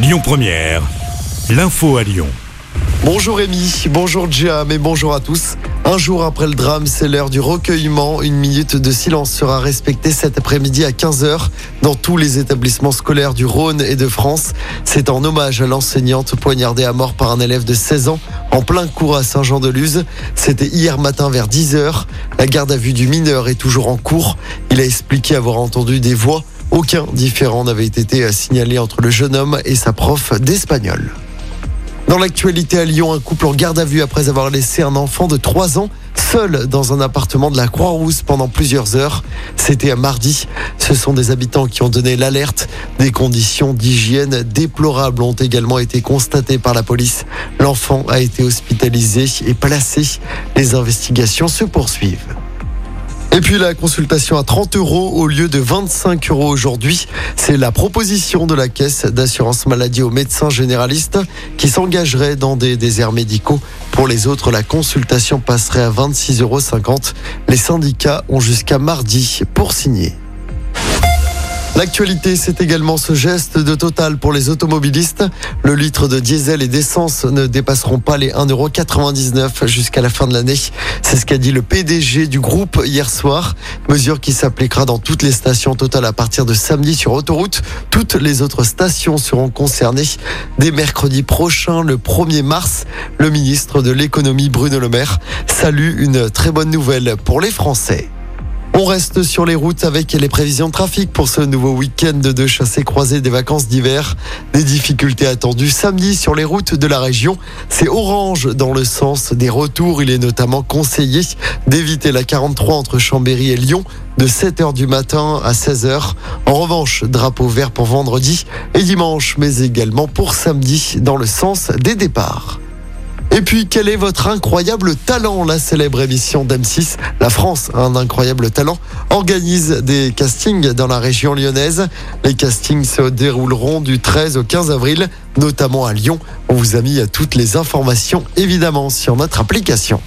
Lyon Première, l'info à Lyon. Bonjour Rémi, bonjour Jam et bonjour à tous. Un jour après le drame, c'est l'heure du recueillement. Une minute de silence sera respectée cet après-midi à 15h dans tous les établissements scolaires du Rhône et de France. C'est en hommage à l'enseignante poignardée à mort par un élève de 16 ans en plein cours à Saint-Jean-de-Luz. C'était hier matin vers 10h. La garde à vue du mineur est toujours en cours. Il a expliqué avoir entendu des voix. Aucun différent n'avait été signalé entre le jeune homme et sa prof d'espagnol. Dans l'actualité à Lyon, un couple en garde à vue après avoir laissé un enfant de 3 ans seul dans un appartement de la Croix-Rousse pendant plusieurs heures. C'était à mardi. Ce sont des habitants qui ont donné l'alerte. Des conditions d'hygiène déplorables ont également été constatées par la police. L'enfant a été hospitalisé et placé. Les investigations se poursuivent. Et puis la consultation à 30 euros au lieu de 25 euros aujourd'hui. C'est la proposition de la caisse d'assurance maladie aux médecins généralistes qui s'engagerait dans des déserts médicaux. Pour les autres, la consultation passerait à 26,50 euros. Les syndicats ont jusqu'à mardi pour signer. L'actualité, c'est également ce geste de Total pour les automobilistes. Le litre de diesel et d'essence ne dépasseront pas les 1,99€ jusqu'à la fin de l'année. C'est ce qu'a dit le PDG du groupe hier soir. Mesure qui s'appliquera dans toutes les stations Total à partir de samedi sur autoroute. Toutes les autres stations seront concernées. Dès mercredi prochain, le 1er mars, le ministre de l'économie Bruno Le Maire salue une très bonne nouvelle pour les Français. On reste sur les routes avec les prévisions de trafic pour ce nouveau week-end de chassés croisés des vacances d'hiver. Des difficultés attendues samedi sur les routes de la région. C'est orange dans le sens des retours. Il est notamment conseillé d'éviter la 43 entre Chambéry et Lyon de 7h du matin à 16h. En revanche, drapeau vert pour vendredi et dimanche, mais également pour samedi dans le sens des départs. Et puis, quel est votre incroyable talent? La célèbre émission d'M6, La France un incroyable talent, organise des castings dans la région lyonnaise. Les castings se dérouleront du 13 au 15 avril, notamment à Lyon. On vous a mis toutes les informations, évidemment, sur notre application.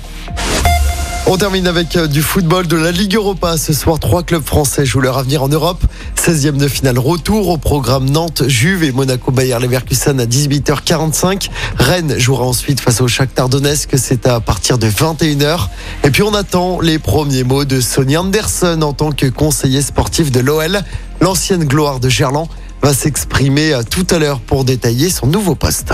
On termine avec euh, du football de la Ligue Europa. Ce soir, trois clubs français jouent leur avenir en Europe. 16e de finale retour au programme Nantes, Juve et Monaco Bayer Leverkusen à 18h45. Rennes jouera ensuite face au Shakhtar Donetsk. C'est à partir de 21h. Et puis on attend les premiers mots de Sonny Anderson en tant que conseiller sportif de l'OL. L'ancienne gloire de Gerland va s'exprimer euh, tout à l'heure pour détailler son nouveau poste.